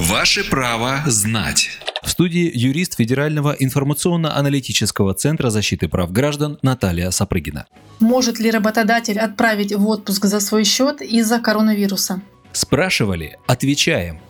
Ваше право знать. В студии юрист Федерального информационно-аналитического центра защиты прав граждан Наталья Сапрыгина. Может ли работодатель отправить в отпуск за свой счет из-за коронавируса? Спрашивали? Отвечаем.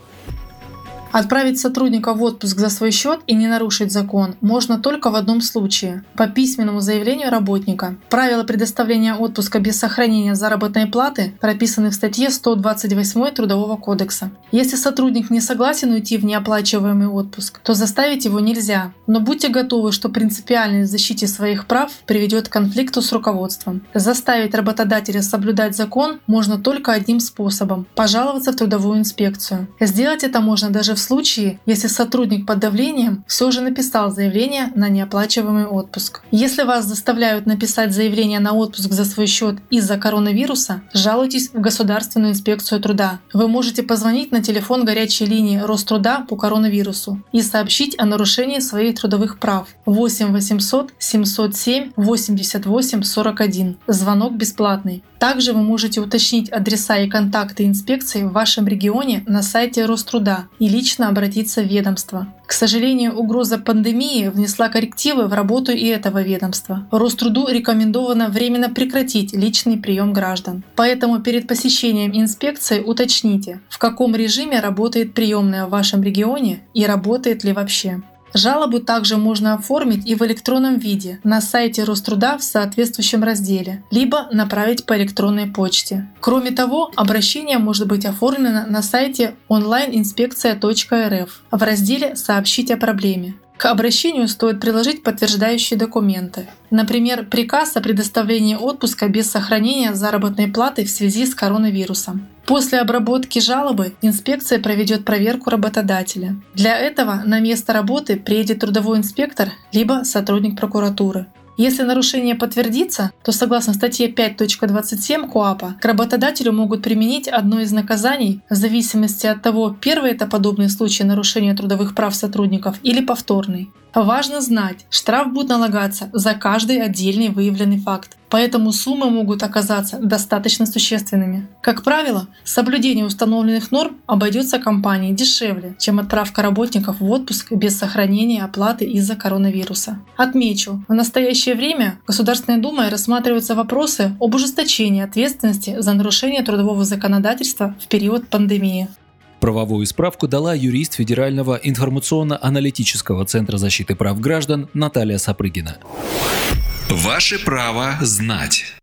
Отправить сотрудника в отпуск за свой счет и не нарушить закон можно только в одном случае – по письменному заявлению работника. Правила предоставления отпуска без сохранения заработной платы прописаны в статье 128 Трудового кодекса. Если сотрудник не согласен уйти в неоплачиваемый отпуск, то заставить его нельзя. Но будьте готовы, что принципиальность защите своих прав приведет к конфликту с руководством. Заставить работодателя соблюдать закон можно только одним способом – пожаловаться в трудовую инспекцию. Сделать это можно даже в случае, если сотрудник под давлением все же написал заявление на неоплачиваемый отпуск. Если вас заставляют написать заявление на отпуск за свой счет из-за коронавируса, жалуйтесь в Государственную инспекцию труда. Вы можете позвонить на телефон горячей линии Роструда по коронавирусу и сообщить о нарушении своих трудовых прав 8 800 707 88 41. Звонок бесплатный. Также вы можете уточнить адреса и контакты инспекции в вашем регионе на сайте Роструда и лично обратиться в ведомство. К сожалению, угроза пандемии внесла коррективы в работу и этого ведомства. Роструду рекомендовано временно прекратить личный прием граждан. Поэтому перед посещением инспекции уточните, в каком режиме работает приемная в вашем регионе и работает ли вообще. Жалобу также можно оформить и в электронном виде на сайте Роструда в соответствующем разделе, либо направить по электронной почте. Кроме того, обращение может быть оформлено на сайте onlineinspekция.рф в разделе «Сообщить о проблеме». К обращению стоит приложить подтверждающие документы. Например, приказ о предоставлении отпуска без сохранения заработной платы в связи с коронавирусом. После обработки жалобы инспекция проведет проверку работодателя. Для этого на место работы приедет трудовой инспектор либо сотрудник прокуратуры. Если нарушение подтвердится, то согласно статье 5.27 КОАПа к работодателю могут применить одно из наказаний в зависимости от того, первый это подобный случай нарушения трудовых прав сотрудников или повторный. Важно знать, штраф будет налагаться за каждый отдельный выявленный факт, поэтому суммы могут оказаться достаточно существенными. Как правило, соблюдение установленных норм обойдется компании дешевле, чем отправка работников в отпуск без сохранения оплаты из-за коронавируса. Отмечу, в настоящее время Государственной Думой рассматриваются вопросы об ужесточении ответственности за нарушение трудового законодательства в период пандемии. Правовую справку дала юрист Федерального информационно-аналитического центра защиты прав граждан Наталья Сапрыгина. Ваше право знать.